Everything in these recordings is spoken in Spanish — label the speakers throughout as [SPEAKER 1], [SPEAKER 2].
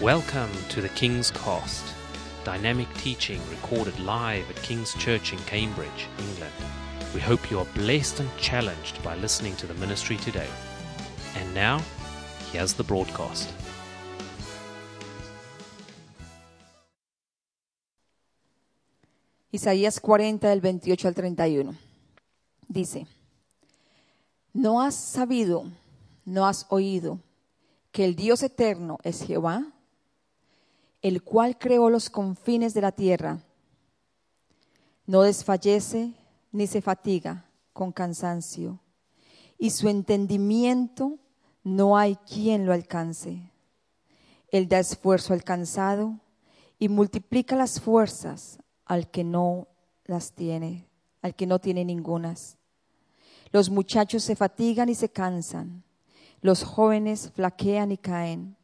[SPEAKER 1] Welcome to the King's Cost, dynamic teaching recorded live at King's Church in Cambridge, England. We hope you are blessed and challenged by listening to the ministry today. And now, here's the broadcast.
[SPEAKER 2] Isaías 40 del 28 al 31. Dice, ¿no has sabido, no has oído que el Dios eterno es Jehová, el cual creó los confines de la tierra? No desfallece ni se fatiga con cansancio, y su entendimiento no hay quien lo alcance. Él da esfuerzo al cansado y multiplica las fuerzas al que no las tiene, al que no tiene ningunas. Los muchachos se fatigan y se cansan, los jóvenes flaquean y caen,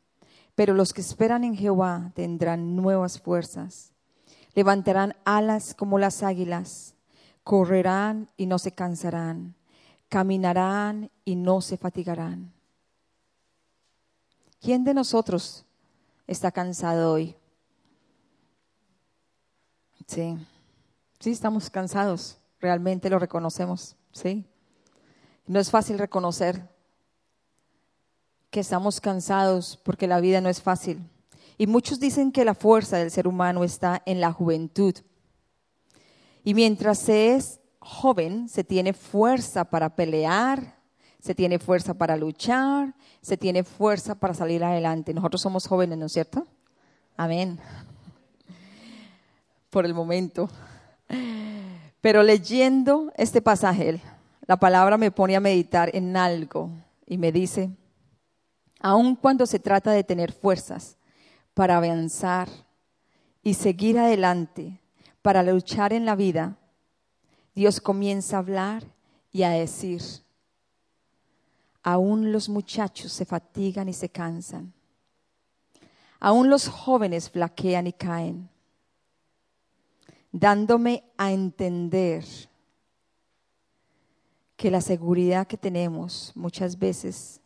[SPEAKER 2] pero los que esperan en Jehová tendrán nuevas fuerzas. Levantarán alas como las águilas, correrán y no se cansarán, caminarán y no se fatigarán. ¿Quién de nosotros está cansado hoy? Sí, sí, estamos cansados, realmente lo reconocemos, sí. No es fácil reconocer estamos cansados porque la vida no es fácil. Y muchos dicen que la fuerza del ser humano está en la juventud. Y mientras se es joven, se tiene fuerza para pelear, se tiene fuerza para luchar, se tiene fuerza para salir adelante. Nosotros somos jóvenes, ¿no es cierto? Amén. Por el momento. Pero leyendo este pasaje, la palabra me pone a meditar en algo y me dice, aun cuando se trata de tener fuerzas para avanzar y seguir adelante, para luchar en la vida, Dios comienza a hablar y a decir, aún los muchachos se fatigan y se cansan, aún los jóvenes flaquean y caen, dándome a entender que la seguridad que tenemos muchas veces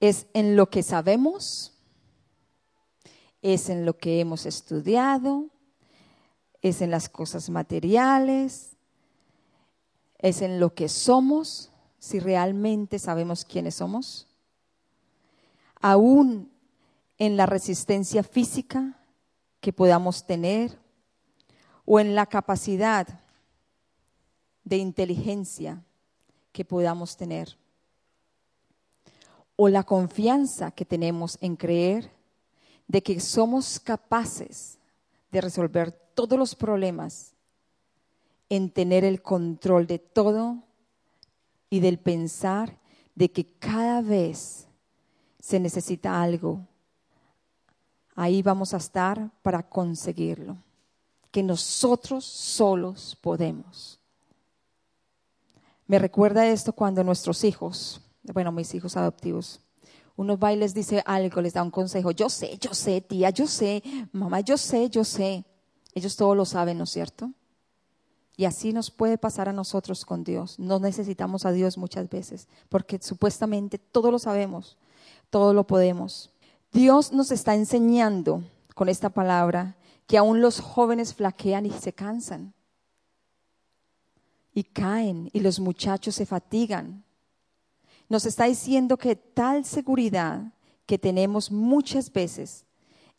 [SPEAKER 2] es en lo que sabemos, es en lo que hemos estudiado, es en las cosas materiales, es en lo que somos, si realmente sabemos quiénes somos, aún en la resistencia física que podamos tener o en la capacidad de inteligencia que podamos tener o la confianza que tenemos en creer de que somos capaces de resolver todos los problemas, en tener el control de todo y del pensar de que cada vez se necesita algo, ahí vamos a estar para conseguirlo, que nosotros solos podemos. Me recuerda esto cuando nuestros hijos, bueno, mis hijos adoptivos, uno va y les dice algo, les da un consejo, yo sé, yo sé, tía, yo sé, mamá, yo sé, yo sé. Ellos todo lo saben, ¿no es cierto? Y así nos puede pasar a nosotros con Dios. No necesitamos a Dios muchas veces, porque supuestamente todo lo sabemos, todo lo podemos. Dios nos está enseñando con esta palabra que aún los jóvenes flaquean y se cansan. Y caen y los muchachos se fatigan. Nos está diciendo que tal seguridad que tenemos muchas veces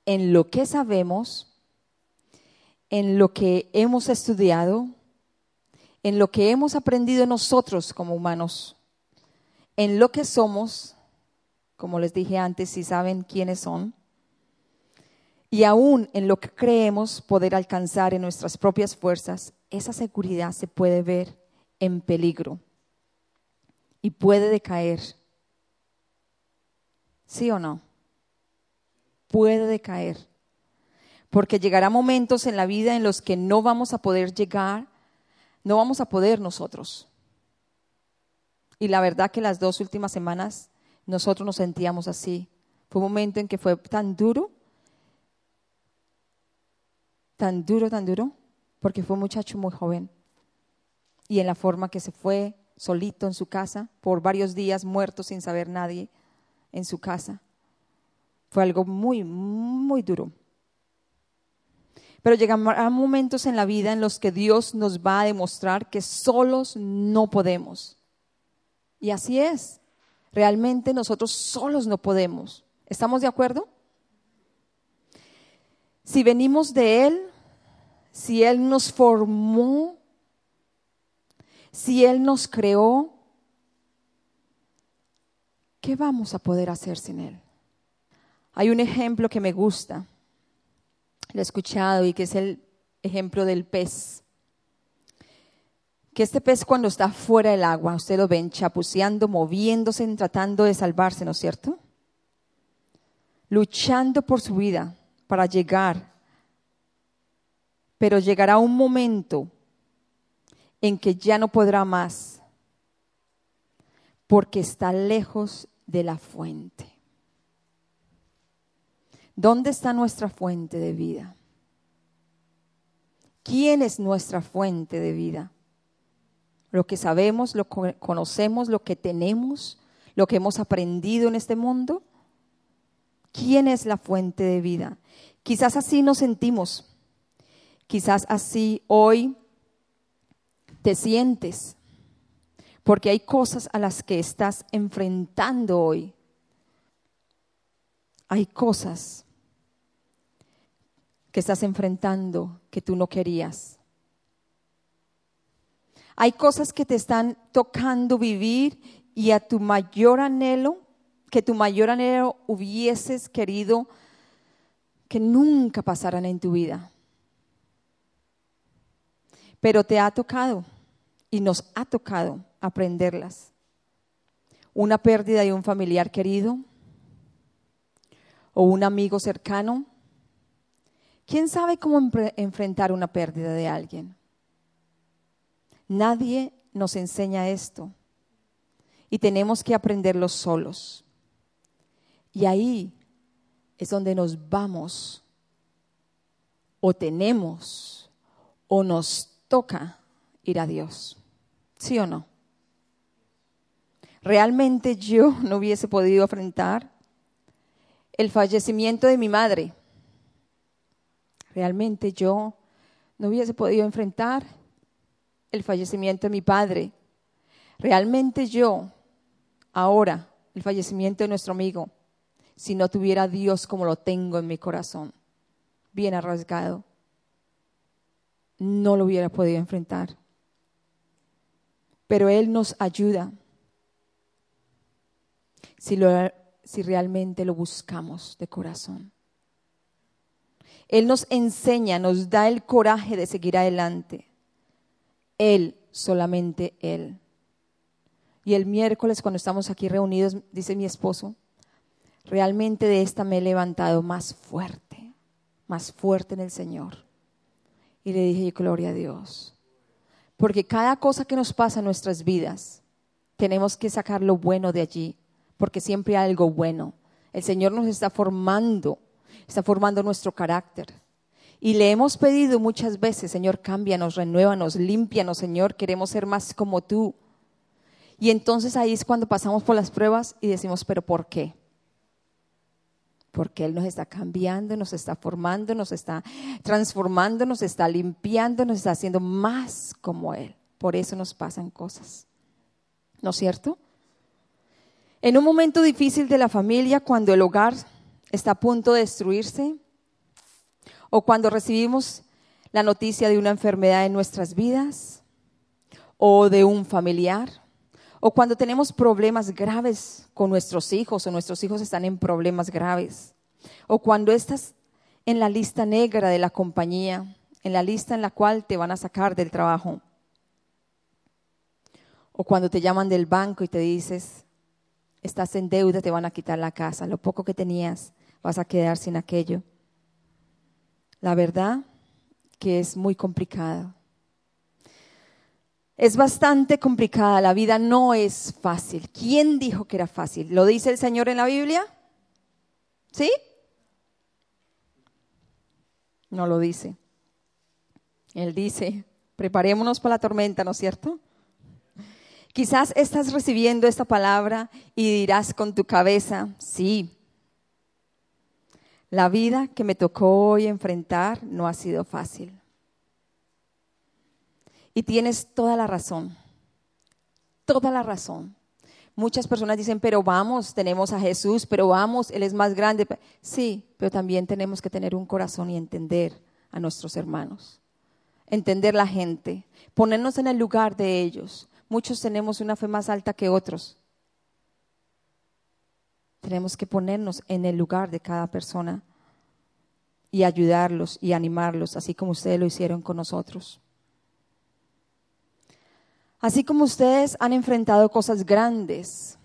[SPEAKER 2] en lo que sabemos, en lo que hemos estudiado, en lo que hemos aprendido nosotros como humanos, en lo que somos, como les dije antes, si saben quiénes son, y aún en lo que creemos poder alcanzar en nuestras propias fuerzas, esa seguridad se puede ver en peligro y puede decaer. ¿Sí o no? Puede decaer. Porque llegará momentos en la vida en los que no vamos a poder llegar, no vamos a poder nosotros. Y la verdad que las dos últimas semanas nosotros nos sentíamos así. Fue un momento en que fue tan duro, tan duro, tan duro, porque fue un muchacho muy joven. Y en la forma que se fue, solito en su casa, por varios días muerto sin saber nadie en su casa. Fue algo muy, muy duro. Pero llegarán momentos en la vida en los que Dios nos va a demostrar que solos no podemos. Y así es. Realmente nosotros solos no podemos. ¿Estamos de acuerdo? Si venimos de Él, si Él nos formó, si Él nos creó, ¿qué vamos a poder hacer sin Él? Hay un ejemplo que me gusta, lo he escuchado y que es el ejemplo del pez. Que este pez cuando está fuera del agua, usted lo ven chapuceando, moviéndose, tratando de salvarse, ¿no es cierto? Luchando por su vida para llegar. Pero llegará un momento en que ya no podrá más porque está lejos de la fuente. ¿Dónde está nuestra fuente de vida? ¿Quién es nuestra fuente de vida? Lo que sabemos, lo que conocemos, lo que tenemos, lo que hemos aprendido en este mundo. ¿Quién es la fuente de vida? Quizás así nos sentimos. Quizás así hoy te sientes. Porque hay cosas a las que estás enfrentando hoy hay cosas que estás enfrentando que tú no querías. Hay cosas que te están tocando vivir y a tu mayor anhelo, que tu mayor anhelo hubieses querido que nunca pasaran en tu vida. Pero te ha tocado y nos ha tocado aprenderlas. Una pérdida de un familiar querido, o un amigo cercano. ¿Quién sabe cómo enfrentar una pérdida de alguien? Nadie nos enseña esto y tenemos que aprenderlo solos. Y ahí es donde nos vamos o tenemos o nos toca ir a Dios. ¿Sí o no? Realmente yo no hubiese podido enfrentar el fallecimiento de mi madre. Realmente yo no hubiese podido enfrentar el fallecimiento de mi padre. Realmente yo, ahora, el fallecimiento de nuestro amigo, si no tuviera a Dios como lo tengo en mi corazón, bien arrasgado, no lo hubiera podido enfrentar. Pero Él nos ayuda. Si lo si realmente lo buscamos de corazón. Él nos enseña, nos da el coraje de seguir adelante. Él, solamente Él. Y el miércoles cuando estamos aquí reunidos, dice mi esposo, realmente de esta me he levantado más fuerte, más fuerte en el Señor. Y le dije, gloria a Dios. Porque cada cosa que nos pasa en nuestras vidas, tenemos que sacar lo bueno de allí porque siempre hay algo bueno. El Señor nos está formando, está formando nuestro carácter. Y le hemos pedido muchas veces, Señor, cámbianos, renuévanos, límpianos, Señor, queremos ser más como tú. Y entonces ahí es cuando pasamos por las pruebas y decimos, pero ¿por qué? Porque Él nos está cambiando, nos está formando, nos está transformando, nos está limpiando, nos está haciendo más como Él. Por eso nos pasan cosas. ¿No es cierto? En un momento difícil de la familia, cuando el hogar está a punto de destruirse, o cuando recibimos la noticia de una enfermedad en nuestras vidas, o de un familiar, o cuando tenemos problemas graves con nuestros hijos, o nuestros hijos están en problemas graves, o cuando estás en la lista negra de la compañía, en la lista en la cual te van a sacar del trabajo, o cuando te llaman del banco y te dices, estás en deuda, te van a quitar la casa, lo poco que tenías vas a quedar sin aquello. La verdad que es muy complicado. Es bastante complicada, la vida no es fácil. ¿Quién dijo que era fácil? ¿Lo dice el Señor en la Biblia? ¿Sí? No lo dice. Él dice, preparémonos para la tormenta, ¿no es cierto? Quizás estás recibiendo esta palabra y dirás con tu cabeza, sí, La vida que me tocó hoy enfrentar no ha sido fácil. Y tienes toda la razón, toda la razón. Muchas personas dicen, pero vamos, tenemos a Jesús, pero vamos, Él es más grande. Sí, pero también tenemos que tener un corazón y entender a nuestros hermanos, entender la gente, ponernos en el lugar de ellos. Muchos tenemos una fe más alta que otros. Tenemos que ponernos en el lugar de cada persona y ayudarlos y animarlos, así como ustedes lo hicieron con nosotros. Así como ustedes han enfrentado cosas grandes,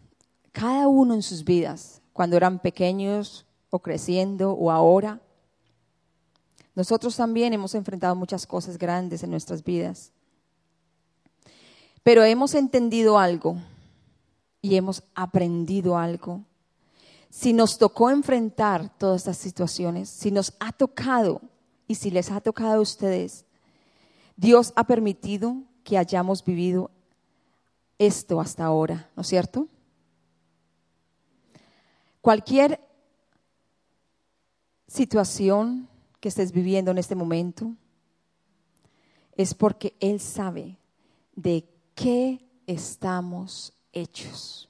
[SPEAKER 2] cada uno en sus vidas, cuando eran pequeños o creciendo o ahora, nosotros también hemos enfrentado muchas cosas grandes en nuestras vidas. Pero hemos entendido algo y hemos aprendido algo. Si nos tocó enfrentar todas estas situaciones, si nos ha tocado y si les ha tocado a ustedes, Dios ha permitido que hayamos vivido esto hasta ahora, ¿no es cierto? Cualquier situación que estés viviendo en este momento es porque Él sabe de qué estamos hechos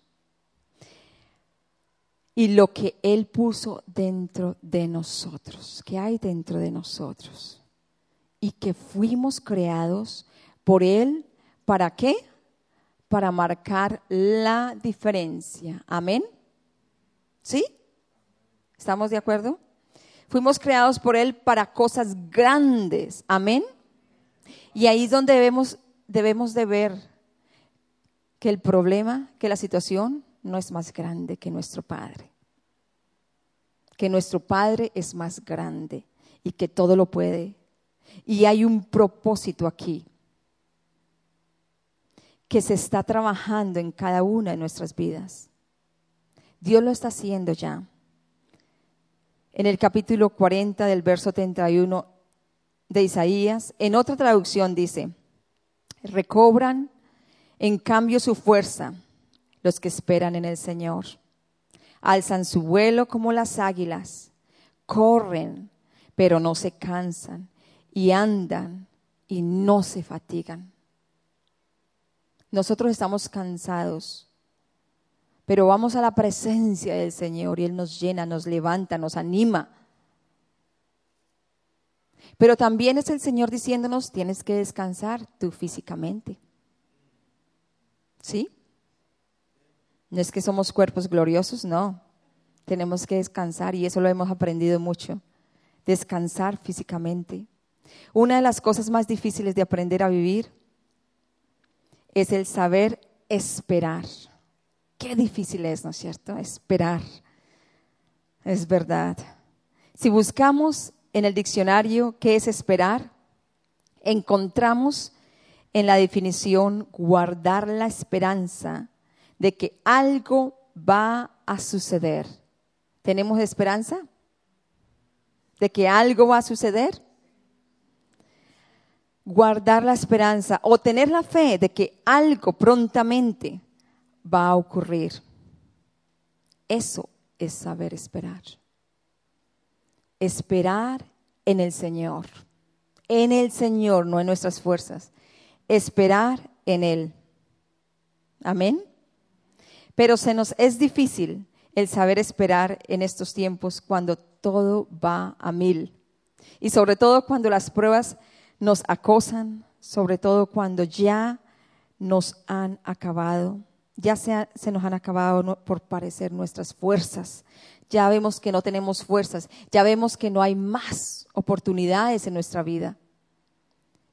[SPEAKER 2] y lo que Él puso dentro de nosotros, que hay dentro de nosotros y que fuimos creados por Él, ¿para qué? Para marcar la diferencia. Amén. ¿Sí? ¿Estamos de acuerdo? Fuimos creados por Él para cosas grandes. Amén. Y ahí es donde debemos, debemos de ver que el problema, que la situación no es más grande que nuestro Padre. Que nuestro Padre es más grande y que todo lo puede. Y hay un propósito aquí que se está trabajando en cada una de nuestras vidas. Dios lo está haciendo ya. En el capítulo 40 del verso 31 de Isaías, en otra traducción dice, recobran en cambio su fuerza los que esperan en el Señor. Alzan su vuelo como las águilas, corren, pero no se cansan, y andan y no se fatigan. Nosotros estamos cansados, pero vamos a la presencia del Señor y Él nos llena, nos levanta, nos anima. Pero también es el Señor diciéndonos, tienes que descansar tú físicamente. ¿Sí? No es que somos cuerpos gloriosos, no. Tenemos que descansar y eso lo hemos aprendido mucho. Descansar físicamente. Una de las cosas más difíciles de aprender a vivir es el saber esperar. Qué difícil es, ¿no es cierto? Esperar. Es verdad. Si buscamos en el diccionario qué es esperar, encontramos en la definición guardar la esperanza de que algo va a suceder. ¿Tenemos esperanza? ¿De que algo va a suceder? Guardar la esperanza o tener la fe de que algo prontamente va a ocurrir. Eso es saber esperar. Esperar en el Señor. En el Señor, no en nuestras fuerzas. Esperar en Él. Amén. Pero se nos es difícil el saber esperar en estos tiempos cuando todo va a mil. Y sobre todo cuando las pruebas nos acosan, sobre todo cuando ya nos han acabado, ya se, nos han acabado por parecer nuestras fuerzas. Ya vemos que no tenemos fuerzas, ya vemos que no hay más oportunidades en nuestra vida.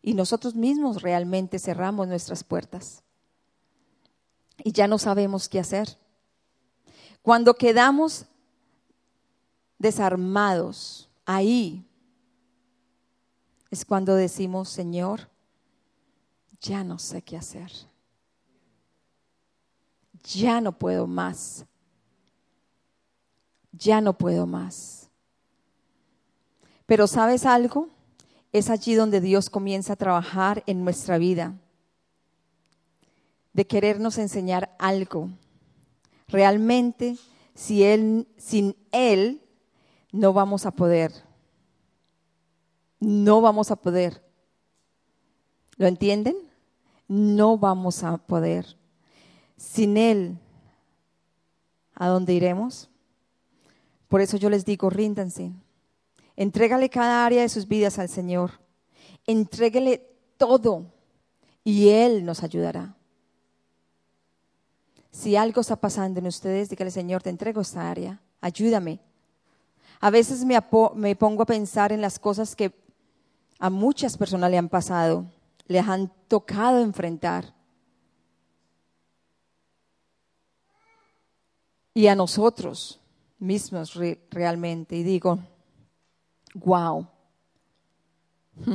[SPEAKER 2] Y nosotros mismos realmente cerramos nuestras puertas. Y ya no sabemos qué hacer. Cuando quedamos desarmados ahí es cuando decimos, Señor, ya no sé qué hacer. Ya no puedo más. Ya no puedo más. Pero ¿sabes algo? Es allí donde Dios comienza a trabajar en nuestra vida, de querernos enseñar algo. Realmente, si él, sin Él, no vamos a poder. No vamos a poder. ¿Lo entienden? No vamos a poder. Sin Él, ¿a dónde iremos? Por eso yo les digo, ríndanse. Entrégale cada área de sus vidas al Señor. Entréguele todo y Él nos ayudará. Si algo está pasando en ustedes, dígale, Señor, te entrego esta área, ayúdame. A veces me, me pongo a pensar en las cosas que a muchas personas le han pasado, les han tocado enfrentar. Y a nosotros mismos realmente. Y digo, wow,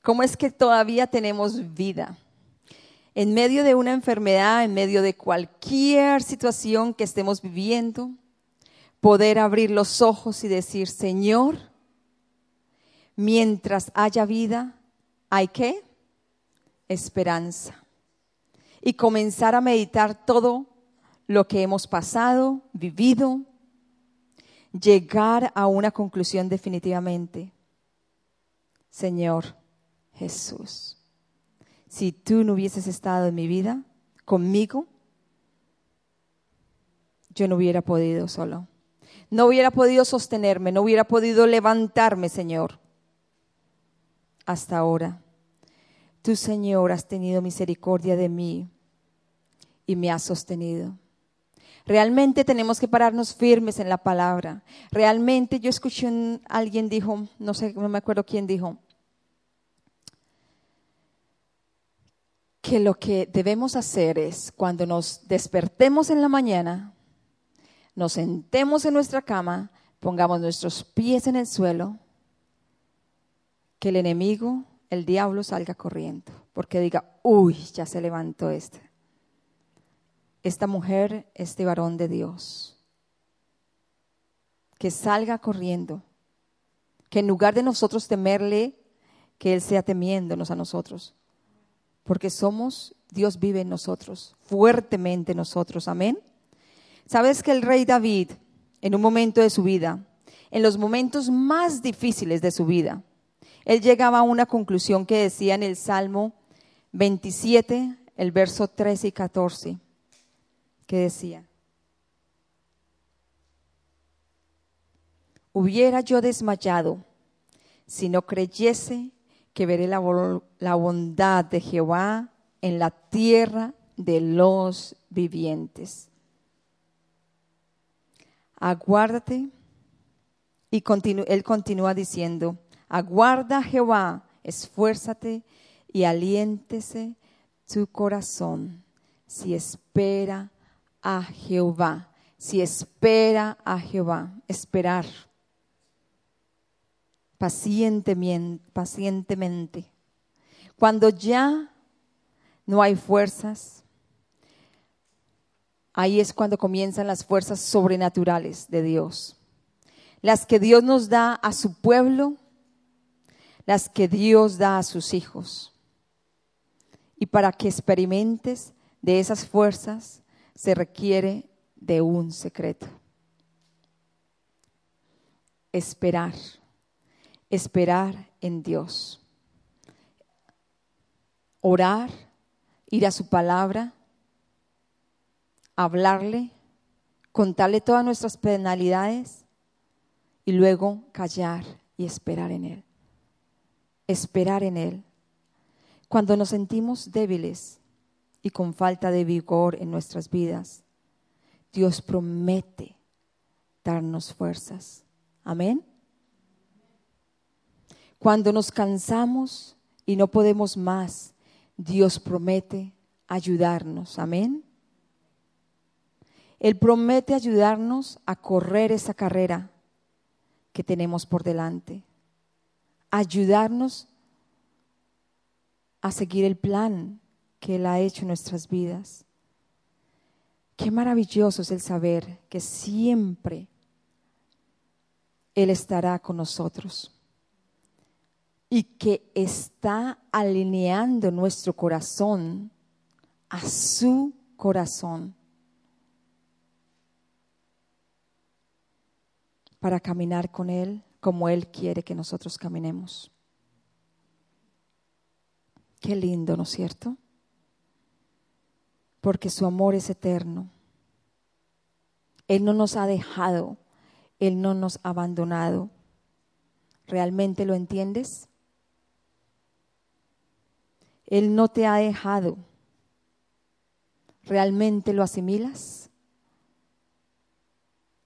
[SPEAKER 2] ¿cómo es que todavía tenemos vida? En medio de una enfermedad, en medio de cualquier situación que estemos viviendo, poder abrir los ojos y decir, Señor, mientras haya vida, ¿hay qué? Esperanza. Y comenzar a meditar todo lo que hemos pasado, vivido, llegar a una conclusión definitivamente. Señor Jesús, si tú no hubieses estado en mi vida conmigo, yo no hubiera podido solo. No hubiera podido sostenerme, no hubiera podido levantarme, Señor, hasta ahora. Tú, Señor, has tenido misericordia de mí y me has sostenido. Realmente tenemos que pararnos firmes en la palabra. Realmente yo escuché alguien dijo, no sé, no me acuerdo quién dijo, que lo que debemos hacer es cuando nos despertemos en la mañana, nos sentemos en nuestra cama, pongamos nuestros pies en el suelo, que el enemigo, el diablo salga corriendo, porque diga, uy, ya se levantó este esta mujer, este varón de Dios. Que salga corriendo. Que en lugar de nosotros temerle, que Él sea temiéndonos a nosotros. Porque somos, Dios vive en nosotros, fuertemente en nosotros. Amén. ¿Sabes que el rey David, en un momento de su vida, en los momentos más difíciles de su vida, él llegaba a una conclusión que decía en el Salmo 27, el verso 13 y 14 que decía, hubiera yo desmayado si no creyese que veré la, la, bondad de Jehová en la tierra de los vivientes. Aguárdate. Y él continúa diciendo, aguarda Jehová, esfuérzate y aliéntese tu corazón si espera a Jehová, si espera a Jehová, esperar pacientemente, pacientemente. Cuando ya no hay fuerzas, ahí es cuando comienzan las fuerzas sobrenaturales de Dios. Las que Dios nos da a su pueblo, las que Dios da a sus hijos. Y para que experimentes de esas fuerzas, se requiere de un secreto. Esperar, esperar en Dios. Orar, ir a su palabra, hablarle, contarle todas nuestras penalidades y luego callar y esperar en Él. Esperar en Él. Cuando nos sentimos débiles, y con falta de vigor en nuestras vidas, Dios promete darnos fuerzas. Amén. Cuando nos cansamos y no podemos más, Dios promete ayudarnos. Amén. Él promete ayudarnos a correr esa carrera que tenemos por delante. Ayudarnos a seguir el plan que Él ha hecho en nuestras vidas. Qué maravilloso es el saber que siempre Él estará con nosotros y que está alineando nuestro corazón a su corazón. para caminar con Él como Él quiere que nosotros caminemos. Qué lindo, ¿no es cierto? Porque su amor es eterno. Él no nos ha dejado, Él no nos ha abandonado. ¿Realmente lo entiendes? Él no te ha dejado. ¿Realmente lo asimilas?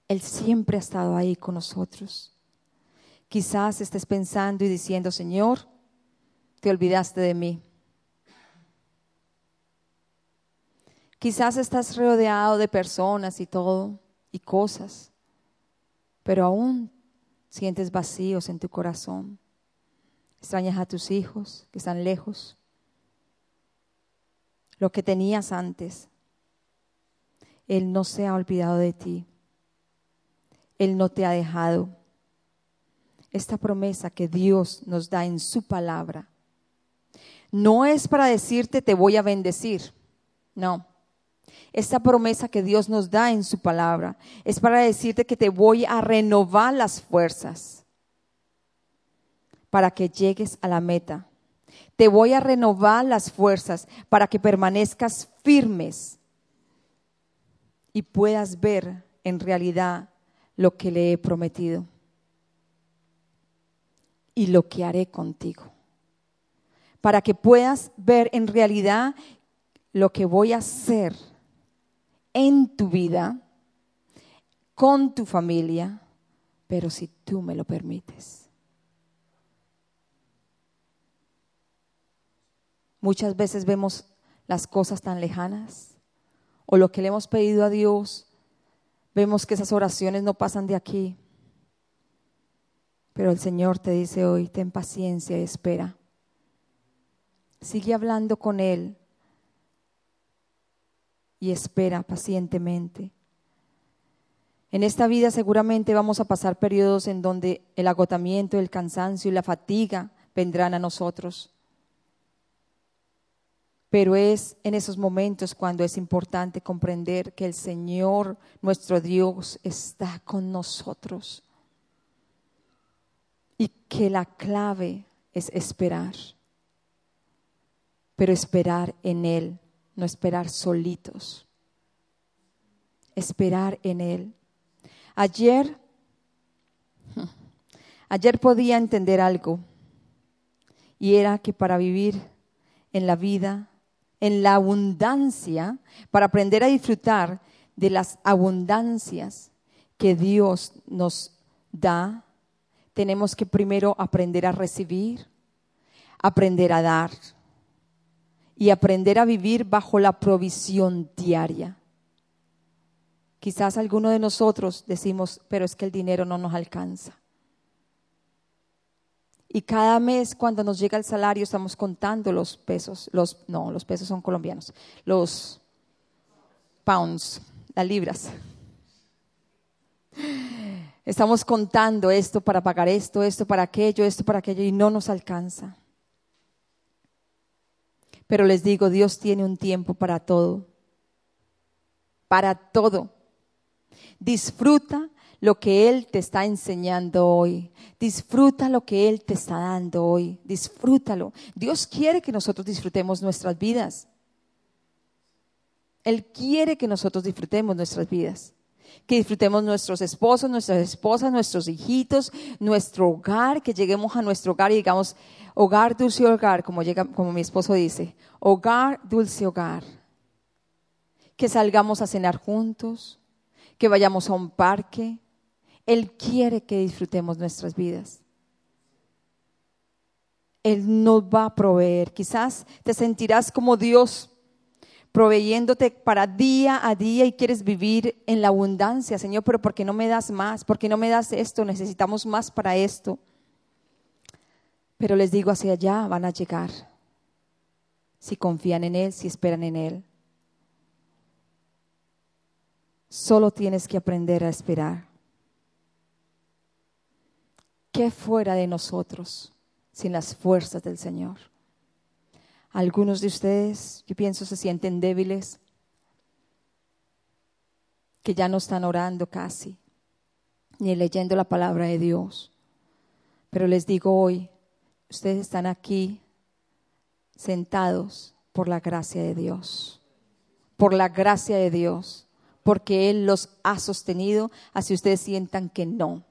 [SPEAKER 2] Él siempre ha estado ahí con nosotros. Quizás estés pensando y diciendo, Señor, te olvidaste de mí. Quizás estás rodeado de personas y todo, y cosas, pero aún sientes vacíos en tu corazón. Extrañas a tus hijos que están lejos. Lo que tenías antes. Él no se ha olvidado de ti. Él no te ha dejado. Esta promesa que Dios nos da en su palabra no es para decirte te voy a bendecir. No. Esta promesa que Dios nos da en su palabra es para decirte que te voy a renovar las fuerzas para que llegues a la meta. Te voy a renovar las fuerzas para que permanezcas firmes y puedas ver en realidad lo que le he prometido y lo que haré contigo. Para que puedas ver en realidad lo que voy a hacer en tu vida, con tu familia, pero si tú me lo permites. Muchas veces vemos las cosas tan lejanas o lo que le hemos pedido a Dios, vemos que esas oraciones no pasan de aquí. Pero el Señor te dice hoy, ten paciencia y espera. Sigue hablando con Él y espera pacientemente. En esta vida seguramente vamos a pasar periodos en donde el agotamiento, el cansancio y la fatiga vendrán a nosotros. Pero es en esos momentos cuando es importante comprender que el Señor, nuestro Dios, está con nosotros. Y que la clave es esperar. Pero esperar en Él no esperar solitos, esperar en Él. Ayer, ayer podía entender algo y era que para vivir en la vida, en la abundancia, para aprender a disfrutar de las abundancias que Dios nos da, tenemos que primero aprender a recibir, aprender a dar y aprender a vivir bajo la provisión diaria. Quizás alguno de nosotros decimos, pero es que el dinero no nos alcanza. Y cada mes cuando nos llega el salario estamos contando los pesos, los no, los pesos son colombianos, los pounds, las libras. Estamos contando esto para pagar esto, esto para aquello, esto para aquello y no nos alcanza. Pero les digo, Dios tiene un tiempo para todo. Para todo. Disfruta lo que Él te está enseñando hoy. Disfruta lo que Él te está dando hoy. Disfrútalo. Dios quiere que nosotros disfrutemos nuestras vidas. Él quiere que nosotros disfrutemos nuestras vidas. Que disfrutemos nuestros esposos, nuestras esposas, nuestros hijitos, nuestro hogar, que lleguemos a nuestro hogar y digamos, Hogar, dulce hogar, como, llega, como mi esposo dice. Hogar, dulce hogar. Que salgamos a cenar juntos, que vayamos a un parque. Él quiere que disfrutemos nuestras vidas. Él nos va a proveer. Quizás te sentirás como Dios proveyéndote para día a día y quieres vivir en la abundancia, Señor, pero ¿por qué no me das más? ¿Por qué no me das esto? Necesitamos más para esto. Pero les digo, hacia allá van a llegar. Si confían en Él, si esperan en Él. Solo tienes que aprender a esperar. ¿Qué fuera de nosotros sin las fuerzas del Señor? Algunos de ustedes, yo pienso, se sienten débiles, que ya no están orando casi, ni leyendo la palabra de Dios. Pero les digo hoy, ustedes están aquí sentados por la gracia de Dios, por la gracia de Dios, porque Él los ha sostenido, así ustedes sientan que no.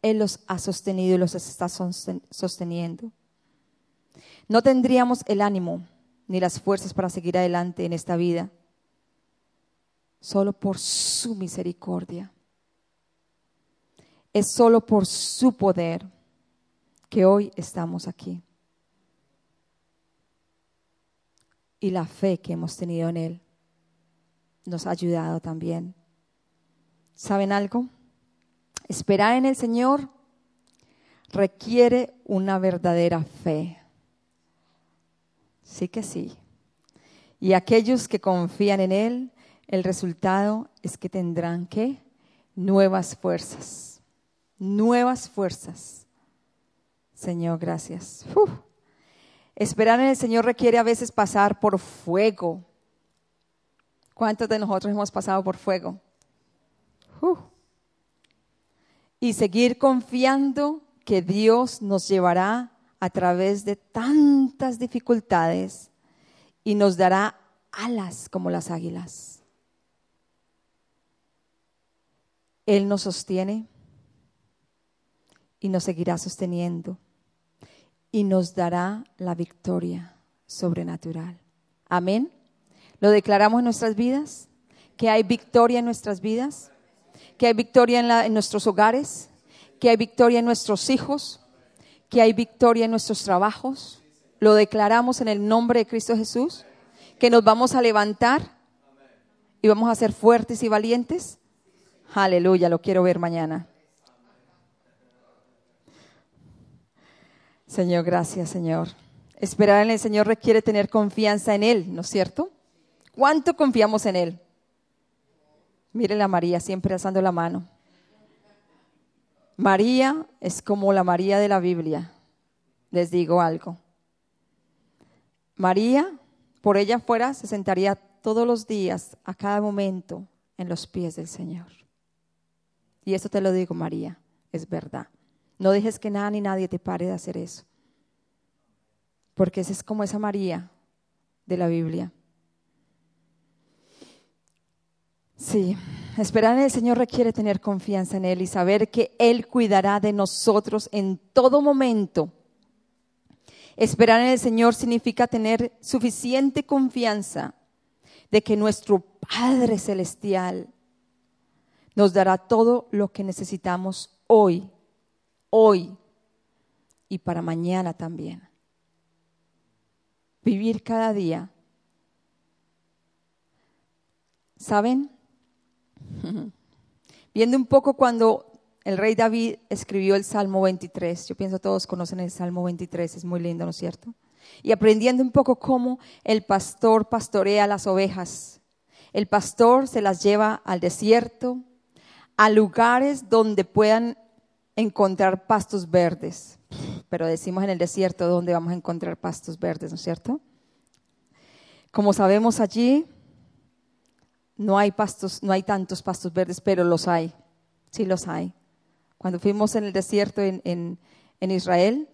[SPEAKER 2] Él los ha sostenido y los está sosteniendo. No tendríamos el ánimo ni las fuerzas para seguir adelante en esta vida, solo por su misericordia. Es solo por su poder que hoy estamos aquí. Y la fe que hemos tenido en Él nos ha ayudado también. ¿Saben algo? Esperar en el Señor requiere una verdadera fe. Sí que sí. Y aquellos que confían en Él, el resultado es que tendrán que nuevas fuerzas, nuevas fuerzas. Señor, gracias. Esperar en el Señor requiere a veces pasar por fuego. ¿Cuántos de nosotros hemos pasado por fuego? Y seguir confiando que Dios nos llevará a través de tantas dificultades y nos dará alas como las águilas. Él nos sostiene y nos seguirá sosteniendo y nos dará la victoria sobrenatural. Amén. ¿Lo declaramos en nuestras vidas? ¿Que hay victoria en nuestras vidas? ¿Que hay victoria en, en nuestros hogares? ¿Que hay victoria en nuestros hijos? Que hay victoria en nuestros trabajos. Lo declaramos en el nombre de Cristo Jesús, que nos vamos a levantar y vamos a ser fuertes y valientes. Aleluya, lo quiero ver mañana. Señor, gracias, Señor. Esperar en el Señor requiere tener confianza en Él, ¿no es cierto? ¿Cuánto confiamos en Él? Miren a María siempre alzando la mano. María es como la María de la Biblia. Les digo algo. María, por ella fuera, se sentaría todos los días, a cada momento, en los pies del Señor. Y eso te lo digo, María, es verdad. No dejes que nada ni nadie te pare de hacer eso. Porque esa es como esa María de la Biblia. Sí, esperar en el Señor requiere tener confianza en Él y saber que Él cuidará de nosotros en todo momento. Esperar en el Señor significa tener suficiente confianza de que nuestro Padre Celestial nos dará todo lo que necesitamos hoy, hoy y para mañana también. Vivir cada día. ¿Saben? Viendo un poco cuando el rey David escribió el Salmo 23, yo pienso todos conocen el Salmo 23, es muy lindo, ¿no es cierto? Y aprendiendo un poco cómo el pastor pastorea las ovejas. El pastor se las lleva al desierto, a lugares donde puedan encontrar pastos verdes. Pero decimos en el desierto donde vamos a encontrar pastos verdes, ¿no es cierto? Como sabemos allí, no hay pastos, no hay tantos pastos verdes, pero los hay. Sí los hay. Cuando fuimos en el desierto en, Israel,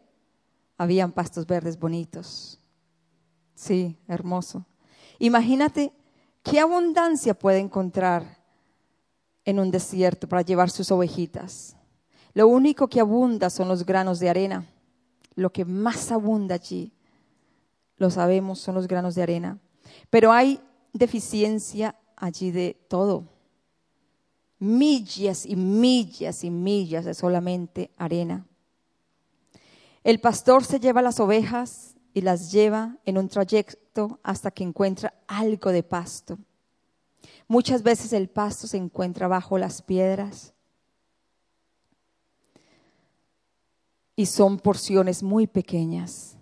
[SPEAKER 2] habían pastos verdes bonitos. Sí, hermoso. Imagínate qué abundancia puede encontrar en un desierto para llevar sus ovejitas. Lo único que abunda son los granos de arena. Lo que más abunda allí, lo sabemos, son los granos de arena. Pero hay deficiencia allí de todo. Millas y millas y millas de solamente arena. El pastor se lleva las ovejas y las lleva en un trayecto hasta que encuentra algo de pasto. Muchas veces el pasto se encuentra bajo las piedras y son porciones muy pequeñas.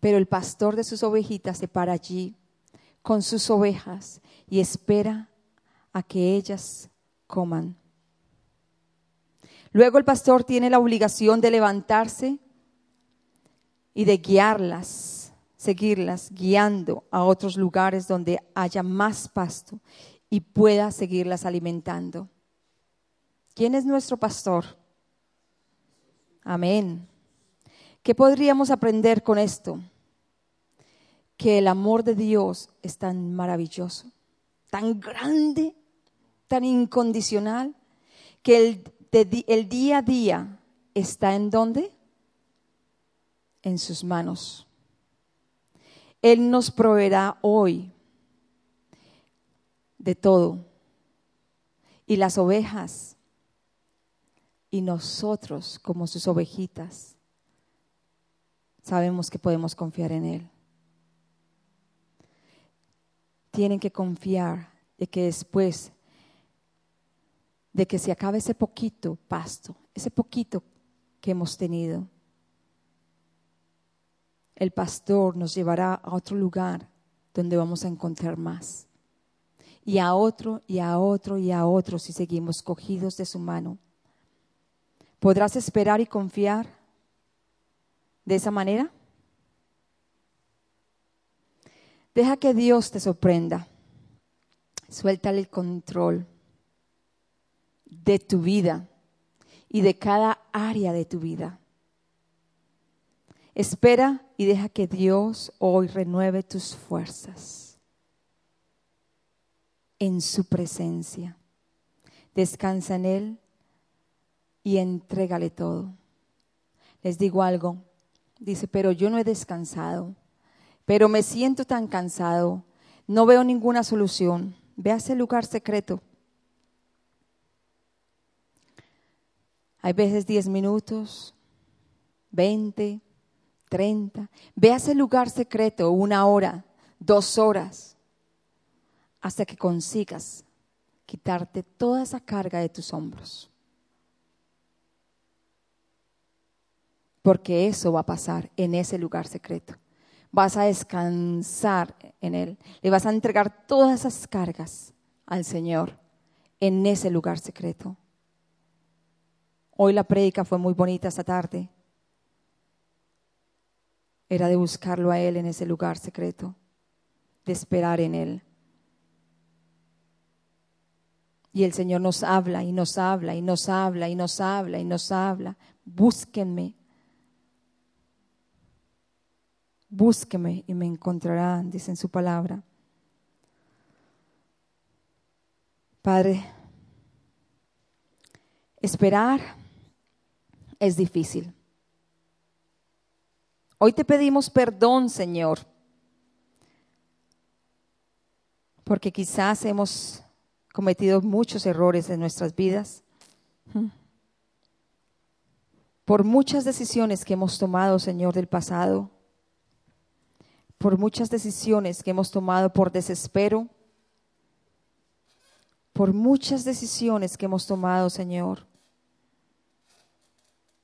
[SPEAKER 2] Pero el pastor de sus ovejitas se para allí con sus ovejas y espera a que ellas coman. Luego el pastor tiene la obligación de levantarse y de guiarlas, seguirlas, guiando a otros lugares donde haya más pasto y pueda seguirlas alimentando. ¿Quién es nuestro pastor? Amén. ¿Qué podríamos aprender con esto? Que el amor de Dios es tan maravilloso, tan grande, tan incondicional, que el, el día a día está en dónde? En sus manos. Él nos proveerá hoy de todo. Y las ovejas y nosotros como sus ovejitas sabemos que podemos confiar en Él. Tienen que confiar de que después de que se acabe ese poquito pasto, ese poquito que hemos tenido, el pastor nos llevará a otro lugar donde vamos a encontrar más. Y a otro, y a otro, y a otro si seguimos cogidos de su mano. ¿Podrás esperar y confiar de esa manera? Deja que Dios te sorprenda. Suéltale el control de tu vida y de cada área de tu vida. Espera y deja que Dios hoy renueve tus fuerzas en su presencia. Descansa en Él y entrégale todo. Les digo algo, dice, pero yo no he descansado, pero me siento tan cansado, no veo ninguna solución. Ve a ese lugar secreto. Hay veces 10 minutos, 20, 30. Ve a ese lugar secreto una hora, dos horas, hasta que consigas quitarte toda esa carga de tus hombros. Porque eso va a pasar en ese lugar secreto. Vas a descansar en Él. Le vas a entregar todas esas cargas al Señor en ese lugar secreto. Hoy la prédica fue muy bonita esta tarde. Era de buscarlo a Él en ese lugar secreto, de esperar en Él. Y el Señor nos habla y nos habla y nos habla y nos habla y nos habla. Búsquenme. Búsqueme y me encontrarán, dice en su palabra. Padre, esperar es difícil. Hoy te pedimos perdón, Señor, porque quizás hemos cometido muchos errores en nuestras vidas, por muchas decisiones que hemos tomado, Señor, del pasado, por muchas decisiones que hemos tomado por desespero, por muchas decisiones que hemos tomado, Señor,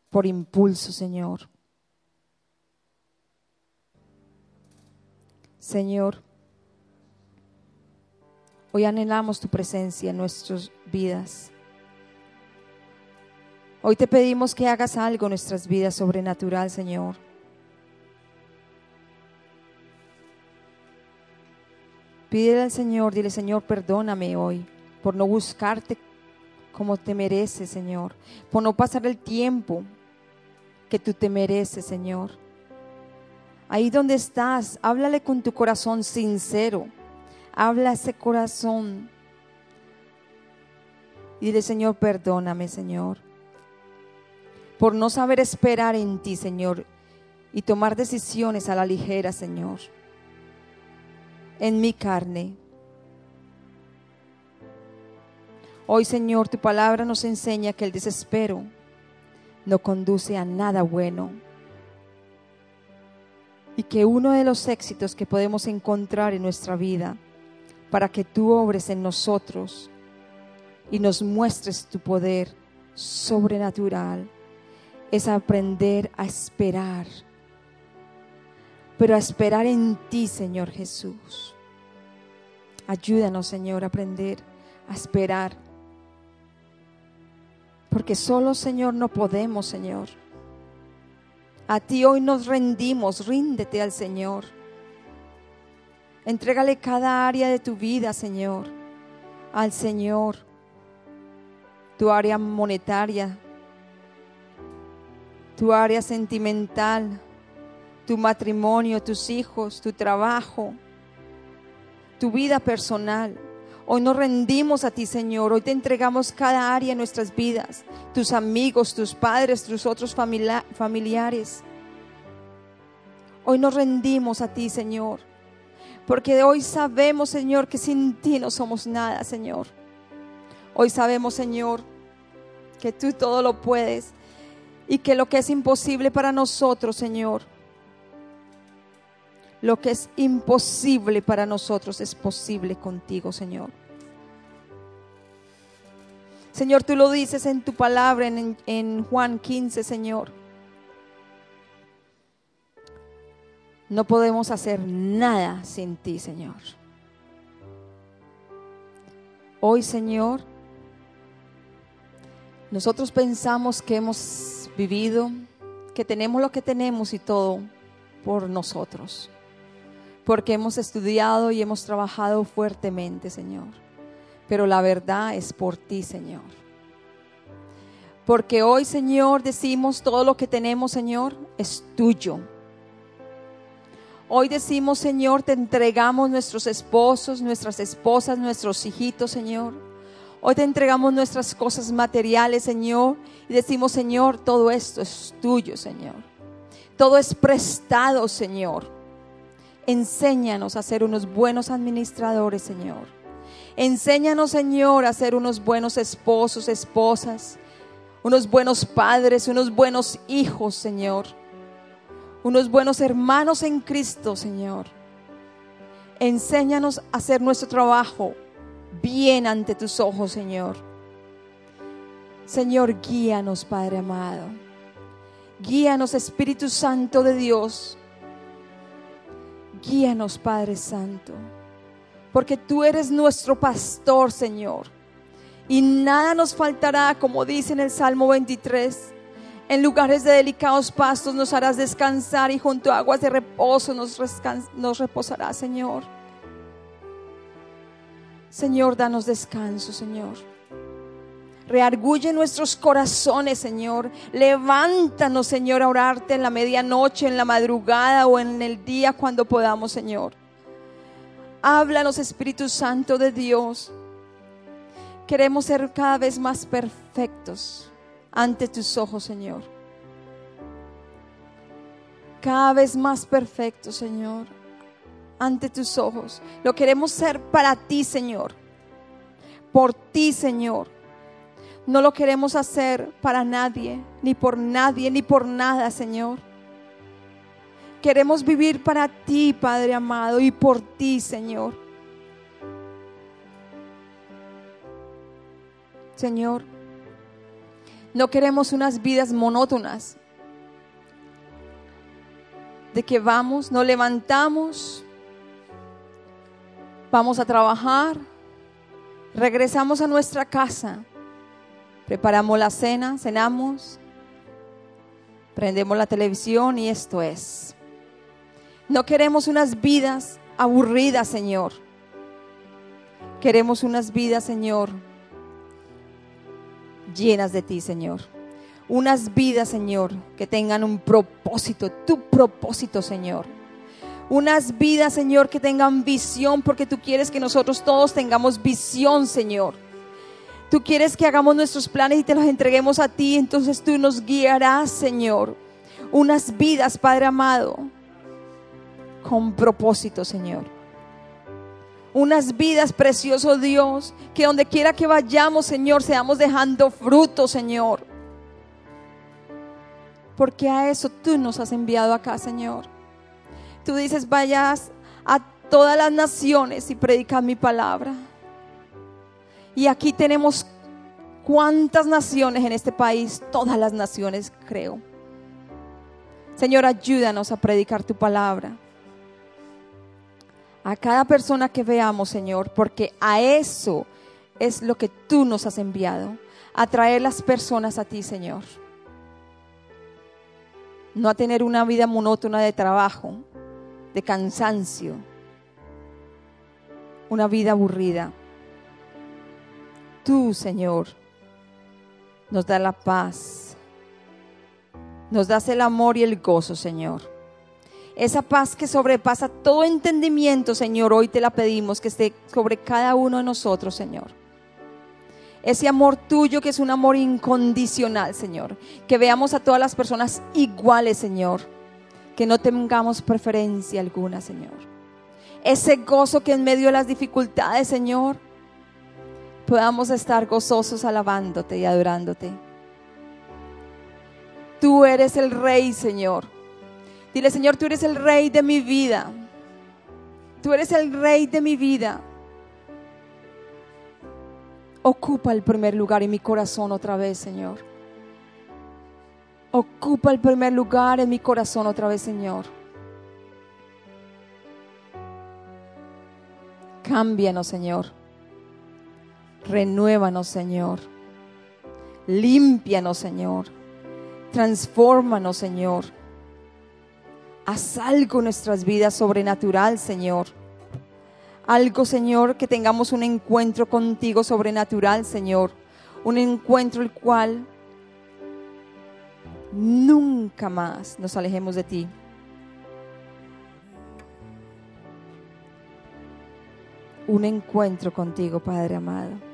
[SPEAKER 2] por impulso, Señor. Señor, hoy anhelamos tu presencia en nuestras vidas. Hoy te pedimos que hagas algo en nuestras vidas sobrenatural, Señor. Pídele al Señor, dile, Señor, perdóname hoy por no buscarte como te mereces, Señor, por no pasar el tiempo que tú te mereces, Señor. Ahí donde estás, háblale con tu corazón sincero. Habla ese corazón. Y dile, Señor, perdóname, Señor, por no saber esperar en ti, Señor, y tomar decisiones a la ligera, Señor, en mi carne. Hoy, Señor, tu palabra nos enseña que el desespero no conduce a nada bueno y que uno de los éxitos que podemos encontrar en nuestra vida para que tú obres en nosotros y nos muestres tu poder sobrenatural es aprender a esperar, pero a esperar en ti, Señor Jesús. Ayúdanos, Señor, a aprender a esperar, porque solo, Señor, no podemos, Señor. A ti hoy nos rendimos, ríndete al Señor. Entrégale cada área de tu vida, Señor, al Señor. tu área monetaria, tu área sentimental, tu matrimonio, tus hijos, tu trabajo, tu vida personal. Hoy nos rendimos a ti, Señor. Hoy te entregamos cada área de nuestras vidas, tus amigos, tus padres, tus otros familiares. Hoy nos rendimos a ti, Señor. Porque hoy sabemos, Señor, que sin ti no somos nada, Señor. Hoy sabemos, Señor, que tú todo lo puedes y que lo que es imposible para nosotros, Señor, lo que es imposible para nosotros es posible contigo, Señor. Señor, tú lo dices en tu palabra en, Juan 15, Señor. No podemos hacer nada sin ti, Señor. Hoy, Señor, nosotros pensamos que hemos vivido, que tenemos lo que tenemos y todo por nosotros, porque hemos estudiado y hemos trabajado fuertemente, Señor. Pero la verdad es por ti, Señor. Porque hoy, Señor, decimos todo lo que tenemos, Señor, es tuyo. Hoy decimos, Señor, te entregamos nuestros esposos, nuestras esposas, nuestros hijitos, Señor Hoy te entregamos nuestras cosas materiales, Señor, y decimos, Señor, todo esto es tuyo, Señor. Todo es prestado, Señor. Enséñanos a ser unos buenos administradores, Señor. Enséñanos, Señor, a ser unos buenos esposos, esposas, unos buenos padres, unos buenos hijos, Señor. Unos buenos hermanos en Cristo, Señor. Enséñanos a hacer nuestro trabajo bien ante tus ojos, Señor. Señor, guíanos, Padre amado. Guíanos, Espíritu Santo de Dios. Guíanos, Padre Santo. Porque tú eres nuestro pastor, Señor. Y nada nos faltará, como dice en el Salmo 23. En lugares de delicados pastos nos harás descansar y junto a aguas de reposo nos, nos reposará, Señor. Señor, danos descanso, Señor. Reargulle nuestros corazones, Señor. Levántanos, Señor, a orarte en la medianoche, en la madrugada o en el día cuando podamos, Señor. Háblanos, Espíritu Santo de Dios. Queremos ser cada vez más perfectos ante tus ojos, Señor. Cada vez más perfectos, Señor ante tus ojos. Lo queremos ser para ti, Señor. Por ti, Señor. No lo queremos hacer para nadie, ni por nadie, ni por nada, Señor. Queremos vivir para ti, Padre amado, y por ti, Señor. Señor, no queremos unas vidas monótonas de que vamos, nos levantamos, vamos a trabajar, regresamos a nuestra casa, preparamos la cena, cenamos, prendemos la televisión y esto es. No queremos unas vidas aburridas, Señor. Queremos unas vidas, Señor, llenas de ti, Señor. Unas vidas, Señor, que tengan un propósito, tu propósito, Señor unas vidas, Señor, que tengan visión, porque tú quieres que nosotros todos tengamos visión, Señor. Tú quieres que hagamos nuestros planes y te los entreguemos a ti, entonces tú nos guiarás, Señor. Unas vidas, Padre amado, con propósito, Señor. Unas vidas, precioso Dios, que donde quiera que vayamos, Señor, seamos dejando fruto, Señor. Porque a eso tú nos has enviado acá, Señor. Tú dices, vayas a todas las naciones y predica mi palabra. Y aquí tenemos cuántas naciones en este país, todas las naciones creo. Señor, ayúdanos a predicar tu palabra. A cada persona que veamos, Señor, porque a eso es lo que tú nos has enviado, a traer las personas a ti, Señor. No a tener una vida monótona de trabajo, de cansancio, una vida aburrida. Tú, Señor, Nos da la paz. Nos das el amor y el gozo, Señor. Esa paz que sobrepasa todo entendimiento, Señor, hoy te la pedimos que esté sobre cada uno de nosotros, Señor. Ese amor tuyo que es un amor incondicional, Señor. Que veamos a todas las personas iguales, Señor. Que no tengamos preferencia alguna, Señor. Ese gozo que en medio de las dificultades, Señor, podamos estar gozosos alabándote y adorándote. Tú eres el rey, Señor. Dile, Señor, tú eres el rey de mi vida. Tú eres el rey de mi vida. Ocupa el primer lugar en mi corazón otra vez, Señor. Ocupa el primer lugar en mi corazón otra vez, Señor. Cámbianos, Señor. Renuévanos, Señor. Límpianos, Señor. Transfórmanos, Señor. Haz algo en nuestras vidas sobrenatural, Señor. Algo, Señor, que tengamos un encuentro contigo sobrenatural, Señor. Un encuentro el cual nunca más nos alejemos de ti. Un encuentro contigo, Padre amado.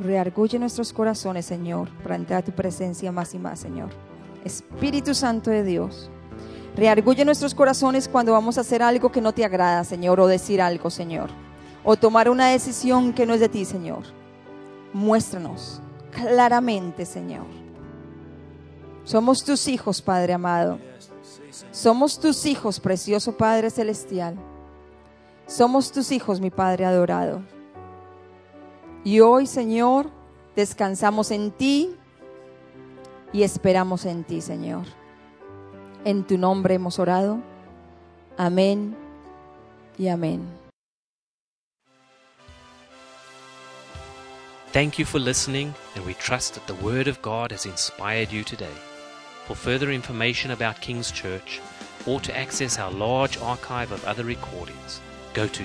[SPEAKER 2] Reargulle nuestros corazones, Señor, para entrar a tu presencia más y más, Señor. Espíritu Santo de Dios. Reargulle nuestros corazones cuando vamos a hacer algo que no te agrada, Señor, o decir algo, Señor, o tomar una decisión que no es de ti, Señor. Muéstranos claramente, Señor. Somos tus hijos, Padre amado. Somos tus hijos, precioso Padre celestial. Somos tus hijos, mi Padre adorado. Y hoy, Señor, descansamos en ti y esperamos en ti, Señor. En tu nombre hemos orado. Amén y amén.
[SPEAKER 1] Thank you for listening, and we trust that the Word of God has inspired you today. For further information about King's Church, or to access our large archive of other recordings, go to